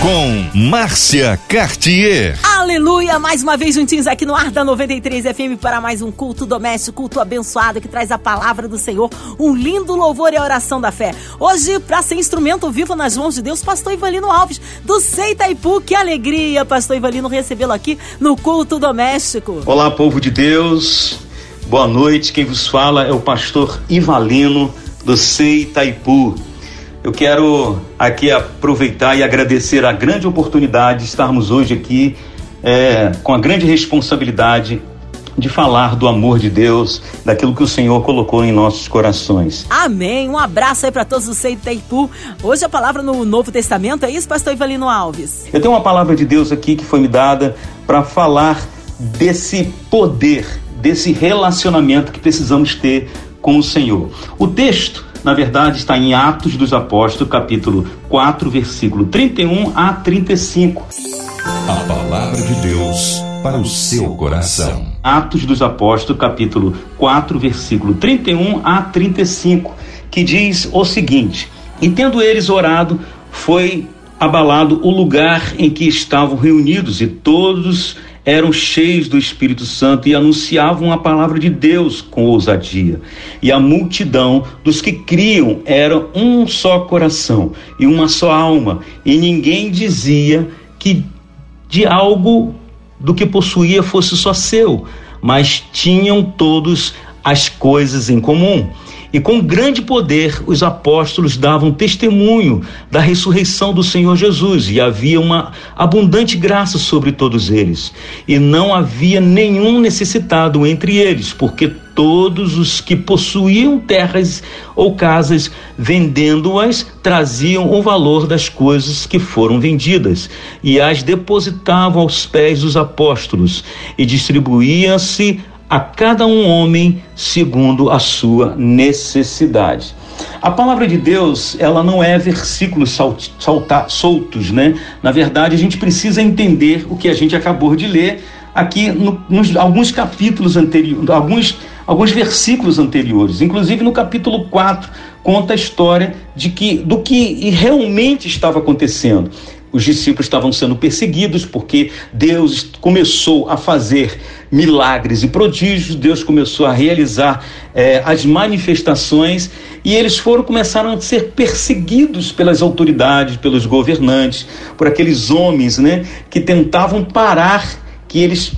Com Márcia Cartier. Aleluia! Mais uma vez juntinhos aqui no Ar da 93 FM para mais um culto doméstico, culto abençoado que traz a palavra do Senhor, um lindo louvor e a oração da fé. Hoje, para ser instrumento vivo nas mãos de Deus, Pastor Ivalino Alves, do Sei Itaipu. Que alegria, Pastor Ivalino, recebê-lo aqui no culto doméstico. Olá, povo de Deus. Boa noite. Quem vos fala é o pastor Ivalino do Sei Itaipu. Eu quero aqui aproveitar e agradecer a grande oportunidade de estarmos hoje aqui é, com a grande responsabilidade de falar do amor de Deus, daquilo que o Senhor colocou em nossos corações. Amém. Um abraço aí para todos os Seiteipu. Hoje a palavra no Novo Testamento é isso, pastor Ivalino Alves? Eu tenho uma palavra de Deus aqui que foi me dada para falar desse poder, desse relacionamento que precisamos ter com o Senhor. O texto na verdade, está em Atos dos Apóstolos, capítulo 4, versículo 31 a 35. A palavra de Deus para o seu coração. Atos dos Apóstolos, capítulo 4, versículo 31 a 35, que diz o seguinte: E tendo eles orado, foi abalado o lugar em que estavam reunidos, e todos eram cheios do Espírito Santo e anunciavam a palavra de Deus com ousadia. E a multidão dos que criam era um só coração e uma só alma, e ninguém dizia que de algo do que possuía fosse só seu, mas tinham todos as coisas em comum. E com grande poder os apóstolos davam testemunho da ressurreição do Senhor Jesus, e havia uma abundante graça sobre todos eles. E não havia nenhum necessitado entre eles, porque todos os que possuíam terras ou casas, vendendo-as, traziam o valor das coisas que foram vendidas e as depositavam aos pés dos apóstolos, e distribuía-se a cada um homem segundo a sua necessidade. A palavra de Deus, ela não é versículos salta, soltos, né? Na verdade, a gente precisa entender o que a gente acabou de ler aqui no, nos alguns capítulos anteriores, alguns, alguns versículos anteriores. Inclusive no capítulo 4 conta a história de que do que realmente estava acontecendo os discípulos estavam sendo perseguidos porque Deus começou a fazer milagres e prodígios, Deus começou a realizar eh, as manifestações e eles foram começaram a ser perseguidos pelas autoridades, pelos governantes, por aqueles homens, né, que tentavam parar que eles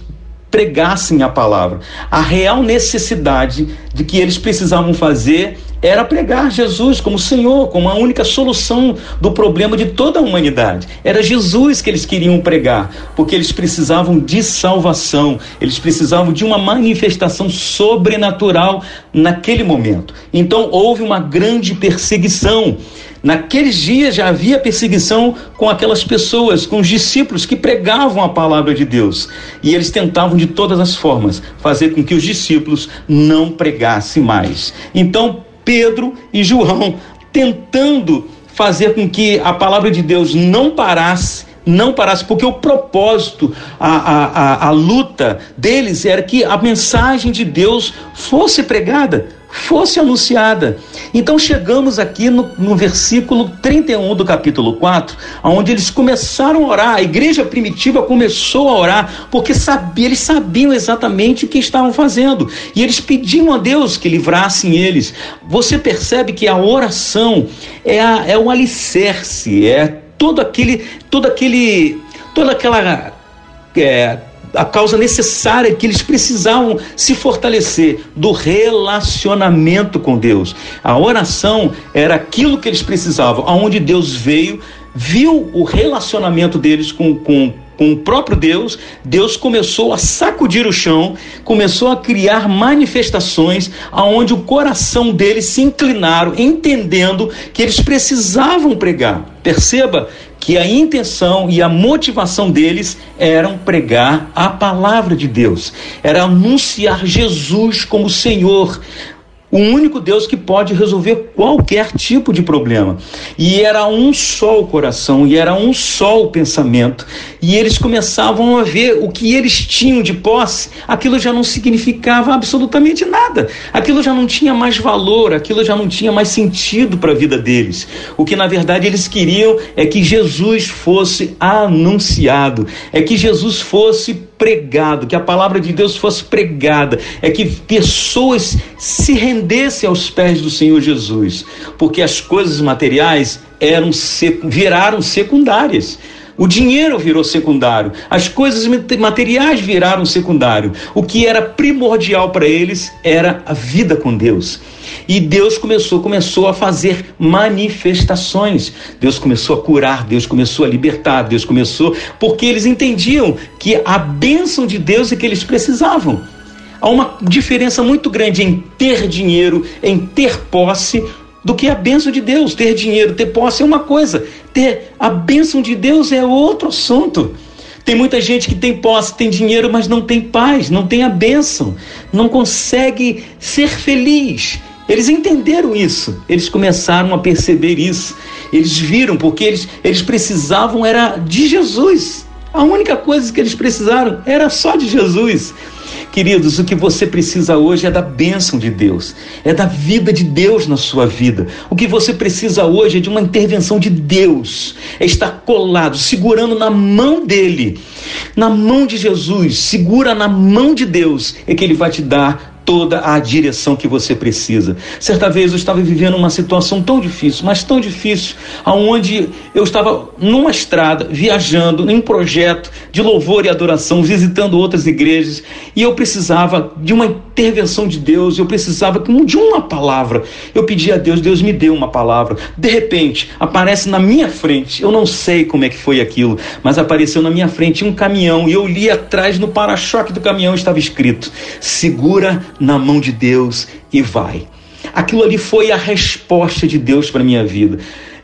pregassem a palavra. A real necessidade de que eles precisavam fazer era pregar Jesus como Senhor, como a única solução do problema de toda a humanidade. Era Jesus que eles queriam pregar, porque eles precisavam de salvação, eles precisavam de uma manifestação sobrenatural naquele momento. Então houve uma grande perseguição. Naqueles dias já havia perseguição com aquelas pessoas, com os discípulos que pregavam a palavra de Deus. E eles tentavam de todas as formas fazer com que os discípulos não pregassem mais. Então, Pedro e João tentando fazer com que a palavra de Deus não parasse, não parasse, porque o propósito, a, a, a, a luta deles era que a mensagem de Deus fosse pregada fosse anunciada. Então chegamos aqui no, no, versículo 31 do capítulo 4, onde eles começaram a orar, a igreja primitiva começou a orar, porque sabia, eles sabiam exatamente o que estavam fazendo, e eles pediam a Deus que livrassem eles. Você percebe que a oração é, a, é um alicerce, é todo aquele, todo aquele, toda aquela é, a causa necessária que eles precisavam se fortalecer do relacionamento com Deus. A oração era aquilo que eles precisavam, aonde Deus veio, viu o relacionamento deles com, com com o próprio Deus, Deus começou a sacudir o chão, começou a criar manifestações aonde o coração deles se inclinaram, entendendo que eles precisavam pregar. Perceba que a intenção e a motivação deles eram pregar a palavra de Deus, era anunciar Jesus como Senhor. O único Deus que pode resolver qualquer tipo de problema. E era um só o coração, e era um só o pensamento. E eles começavam a ver o que eles tinham de posse, aquilo já não significava absolutamente nada. Aquilo já não tinha mais valor, aquilo já não tinha mais sentido para a vida deles. O que na verdade eles queriam é que Jesus fosse anunciado, é que Jesus fosse pregado, que a palavra de Deus fosse pregada, é que pessoas se rendessem aos pés do Senhor Jesus, porque as coisas materiais eram viraram secundárias. O dinheiro virou secundário, as coisas materiais viraram secundário. O que era primordial para eles era a vida com Deus. E Deus começou, começou a fazer manifestações. Deus começou a curar, Deus começou a libertar, Deus começou, porque eles entendiam que a bênção de Deus é que eles precisavam. Há uma diferença muito grande em ter dinheiro, em ter posse, do que a bênção de Deus. Ter dinheiro, ter posse é uma coisa, ter a bênção de Deus é outro assunto. Tem muita gente que tem posse, tem dinheiro, mas não tem paz, não tem a bênção, não consegue ser feliz. Eles entenderam isso, eles começaram a perceber isso. Eles viram, porque eles, eles precisavam era de Jesus. A única coisa que eles precisaram era só de Jesus. Queridos, o que você precisa hoje é da bênção de Deus, é da vida de Deus na sua vida. O que você precisa hoje é de uma intervenção de Deus, é estar colado, segurando na mão dele, na mão de Jesus, segura na mão de Deus, é que ele vai te dar toda a direção que você precisa. Certa vez eu estava vivendo uma situação tão difícil, mas tão difícil, aonde eu estava numa estrada, viajando em um projeto de louvor e adoração, visitando outras igrejas, e eu precisava de uma intervenção de Deus, eu precisava de uma palavra. Eu pedi a Deus, Deus me deu uma palavra. De repente, aparece na minha frente, eu não sei como é que foi aquilo, mas apareceu na minha frente um caminhão e eu li atrás no para-choque do caminhão estava escrito: "Segura na mão de Deus e vai. Aquilo ali foi a resposta de Deus para minha vida.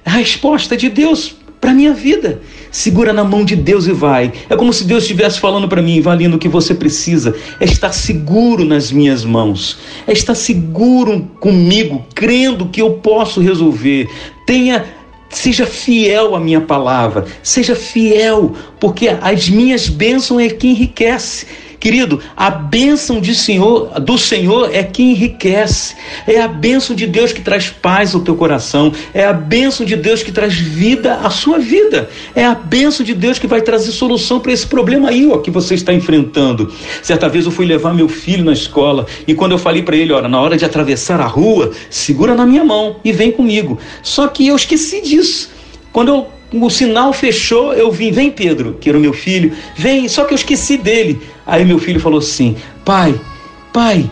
A resposta de Deus para minha vida. Segura na mão de Deus e vai. É como se Deus estivesse falando para mim, Valino, o que você precisa é estar seguro nas minhas mãos, é estar seguro comigo, crendo que eu posso resolver. Tenha Seja fiel à minha palavra, seja fiel, porque as minhas bênçãos é que enriquece. Querido, a bênção de Senhor, do Senhor é que enriquece. É a bênção de Deus que traz paz ao teu coração. É a bênção de Deus que traz vida à sua vida. É a bênção de Deus que vai trazer solução para esse problema aí ó, que você está enfrentando. Certa vez eu fui levar meu filho na escola e quando eu falei para ele, olha, na hora de atravessar a rua, segura na minha mão e vem comigo. Só que eu esqueci disso. Quando eu o sinal fechou, eu vim, vem Pedro, que era o meu filho, vem, só que eu esqueci dele. Aí meu filho falou assim: pai, pai,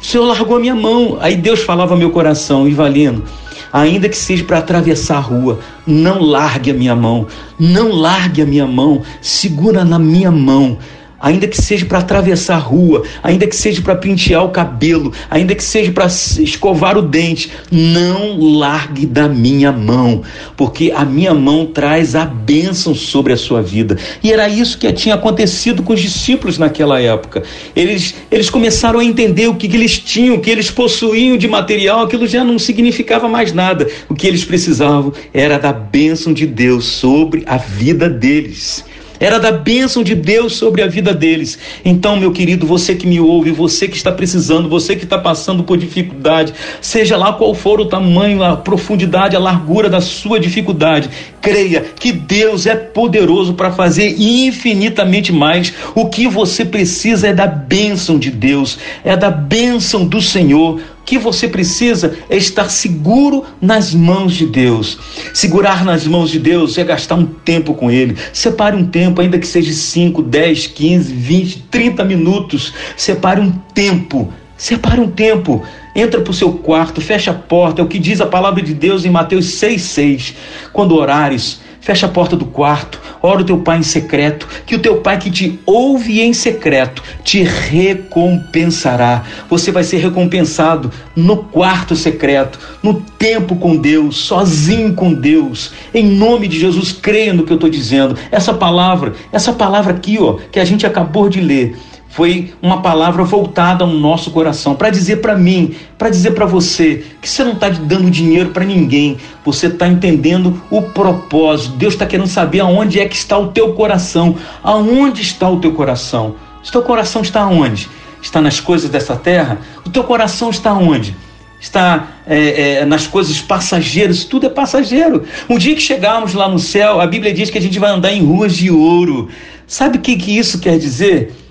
o senhor largou a minha mão. Aí Deus falava ao meu coração, Ivalino, ainda que seja para atravessar a rua, não largue a minha mão, não largue a minha mão, segura na minha mão ainda que seja para atravessar a rua, ainda que seja para pentear o cabelo, ainda que seja para escovar o dente, não largue da minha mão, porque a minha mão traz a bênção sobre a sua vida. E era isso que tinha acontecido com os discípulos naquela época. Eles, eles começaram a entender o que, que eles tinham, o que eles possuíam de material, aquilo já não significava mais nada. O que eles precisavam era da bênção de Deus sobre a vida deles era da bênção de Deus sobre a vida deles. Então, meu querido, você que me ouve, você que está precisando, você que está passando por dificuldade, seja lá qual for o tamanho, a profundidade, a largura da sua dificuldade, creia que Deus é poderoso para fazer infinitamente mais. O que você precisa é da bênção de Deus, é da bênção do Senhor que você precisa é estar seguro nas mãos de Deus. Segurar nas mãos de Deus é gastar um tempo com Ele. Separe um tempo, ainda que seja 5, 10, 15, 20, 30 minutos. Separe um tempo. Separe um tempo. Entra para o seu quarto, fecha a porta. É o que diz a palavra de Deus em Mateus 6,6. Quando orares, fecha a porta do quarto, ora o teu pai em secreto, que o teu pai que te ouve em secreto te recompensará. Você vai ser recompensado no quarto secreto, no tempo com Deus, sozinho com Deus. Em nome de Jesus, creia no que eu estou dizendo. Essa palavra, essa palavra aqui, ó, que a gente acabou de ler, foi uma palavra voltada ao nosso coração, para dizer para mim, para dizer para você que você não está dando dinheiro para ninguém, você está entendendo o propósito. Deus está querendo saber aonde é que está o teu coração, aonde está o teu coração. O teu coração está aonde? Está nas coisas dessa terra? O teu coração está onde? Está é, é, nas coisas passageiras, tudo é passageiro. Um dia que chegarmos lá no céu, a Bíblia diz que a gente vai andar em ruas de ouro. Sabe o que, que isso quer dizer?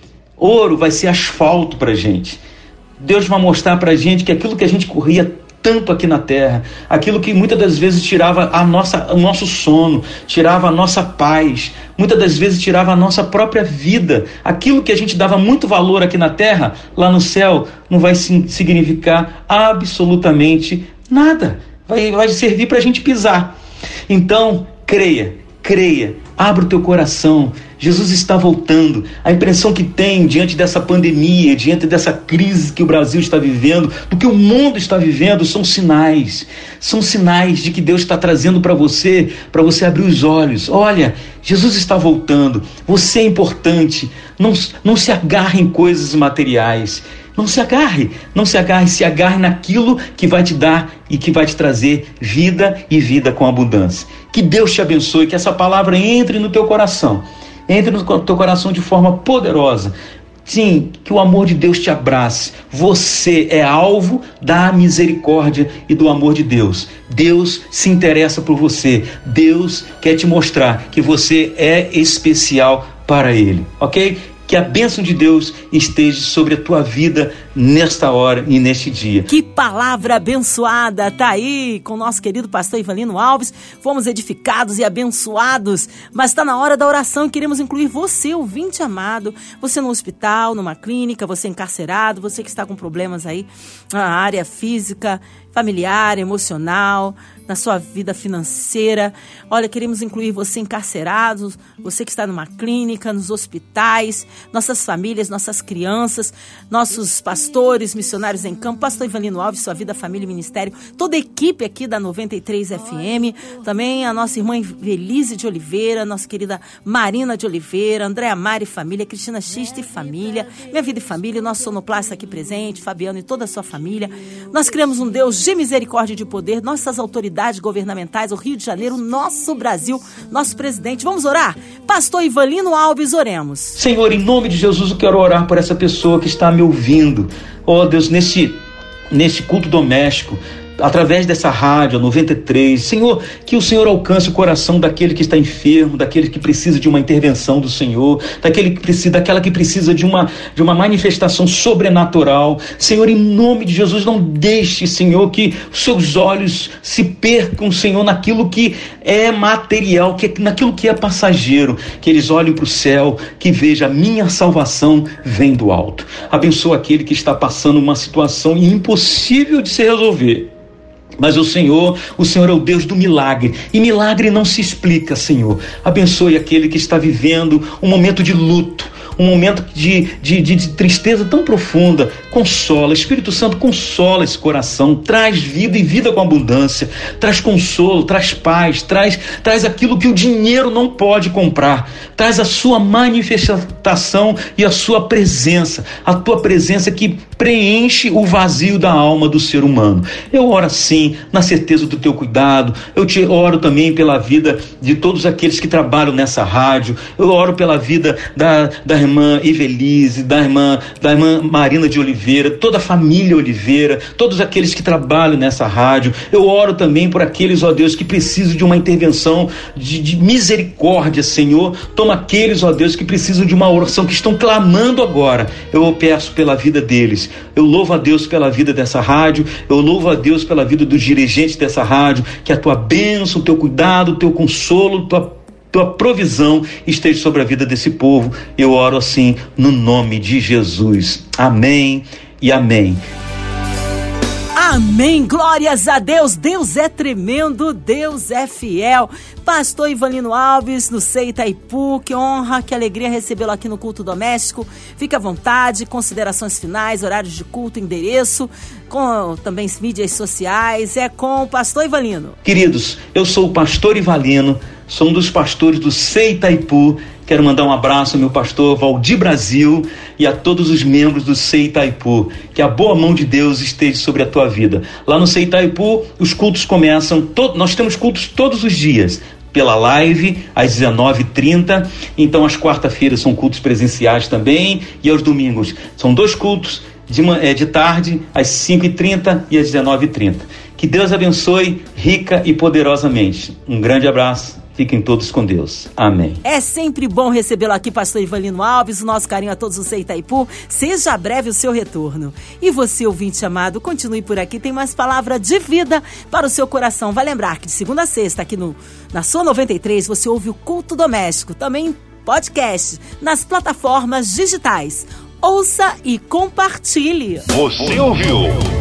Ouro vai ser asfalto para gente. Deus vai mostrar para gente que aquilo que a gente corria tanto aqui na terra, aquilo que muitas das vezes tirava a nossa, o nosso sono, tirava a nossa paz, muitas das vezes tirava a nossa própria vida, aquilo que a gente dava muito valor aqui na terra, lá no céu, não vai significar absolutamente nada, vai, vai servir para a gente pisar. Então, creia, creia, abra o teu coração. Jesus está voltando. A impressão que tem diante dessa pandemia, diante dessa crise que o Brasil está vivendo, do que o mundo está vivendo, são sinais. São sinais de que Deus está trazendo para você, para você abrir os olhos. Olha, Jesus está voltando. Você é importante. Não, não se agarre em coisas materiais. Não se agarre, não se agarre, se agarre naquilo que vai te dar e que vai te trazer vida e vida com abundância. Que Deus te abençoe, que essa palavra entre no teu coração, entre no teu coração de forma poderosa. Sim, que o amor de Deus te abrace. Você é alvo da misericórdia e do amor de Deus. Deus se interessa por você. Deus quer te mostrar que você é especial para Ele, ok? Que a bênção de Deus esteja sobre a tua vida nesta hora e neste dia. Que palavra abençoada tá aí com nosso querido pastor Ivanino Alves. Fomos edificados e abençoados, mas está na hora da oração e queremos incluir você, ouvinte amado, você no hospital, numa clínica, você encarcerado, você que está com problemas aí na área física, familiar, emocional, na sua vida financeira. Olha, queremos incluir você encarcerado, você que está numa clínica, nos hospitais, nossas famílias, nossas crianças, nossos pastores, missionários em campo, pastor Ivanino Alves, sua vida, família e ministério, toda a equipe aqui da 93 FM, também a nossa irmã Velise de Oliveira, nossa querida Marina de Oliveira, Andréa Mari família, Cristina Xista e família, Minha Vida e Família, nosso sonoplasta aqui presente, Fabiano e toda a sua família. Nós criamos um Deus de misericórdia e de poder, nossas autoridades governamentais, o Rio de Janeiro, nosso Brasil, nosso presidente. Vamos orar? Pastor Ivanino Alves, oremos. Senhor, em nome de Jesus, eu quero orar por essa pessoa que está me ouvindo. Ó oh, Deus, nesse, nesse culto doméstico, através dessa rádio, 93. Senhor, que o Senhor alcance o coração daquele que está enfermo, daquele que precisa de uma intervenção do Senhor, daquele que precisa, daquela que precisa de uma, de uma manifestação sobrenatural. Senhor, em nome de Jesus, não deixe, Senhor, que seus olhos se percam, Senhor, naquilo que é material, que, naquilo que é passageiro, que eles olhem para o céu, que veja a minha salvação vem do alto. Abençoa aquele que está passando uma situação impossível de se resolver. Mas o Senhor, o Senhor é o Deus do milagre. E milagre não se explica, Senhor. Abençoe aquele que está vivendo um momento de luto, um momento de, de, de, tristeza tão profunda. Consola, Espírito Santo, consola esse coração, traz vida e vida com abundância, traz consolo, traz paz, traz, traz aquilo que o dinheiro não pode comprar, traz a sua manifestação e a sua presença, a tua presença que preenche o vazio da alma do ser humano. Eu oro assim, na certeza do teu cuidado, eu te oro também pela vida de todos aqueles que trabalham nessa rádio, eu oro pela vida da, da irmã Evelise, da irmã, da irmã Marina de Oliveira, toda a família Oliveira, todos aqueles que trabalham nessa rádio. Eu oro também por aqueles, ó Deus, que precisam de uma intervenção de, de misericórdia, Senhor. Toma aqueles, ó Deus, que precisam de uma oração, que estão clamando agora. Eu peço pela vida deles. Eu louvo a Deus pela vida dessa rádio. Eu louvo a Deus pela vida dos dirigentes dessa rádio. Que a tua bênção, o teu cuidado, o teu consolo, tua tua provisão esteja sobre a vida desse povo. Eu oro assim no nome de Jesus. Amém e amém. Amém, glórias a Deus. Deus é tremendo, Deus é fiel. Pastor Ivanino Alves, no Sei Itaipu, que honra, que alegria recebê-lo aqui no culto doméstico. Fique à vontade, considerações finais, horários de culto, endereço, com também mídias sociais. É com o pastor Ivanino. Queridos, eu sou o pastor Ivanino sou um dos pastores do Sei Itaipu. Quero mandar um abraço ao meu pastor Valdir Brasil e a todos os membros do Sei Itaipu. Que a boa mão de Deus esteja sobre a tua vida. Lá no Sei Itaipu, os cultos começam, nós temos cultos todos os dias pela live às 19h30. Então, as quarta-feiras são cultos presenciais também. E aos domingos são dois cultos de, é, de tarde, às 5h30 e às 19h30. Que Deus abençoe rica e poderosamente. Um grande abraço. Fiquem todos com Deus. Amém. É sempre bom recebê-lo aqui, pastor Ivanino Alves. O nosso carinho a todos os Itaipu. Seja breve o seu retorno. E você, ouvinte amado, continue por aqui. Tem mais palavra de vida para o seu coração. Vai lembrar que de segunda a sexta, aqui no, na sua 93, você ouve o Culto Doméstico. Também podcast nas plataformas digitais. Ouça e compartilhe. Você ouviu?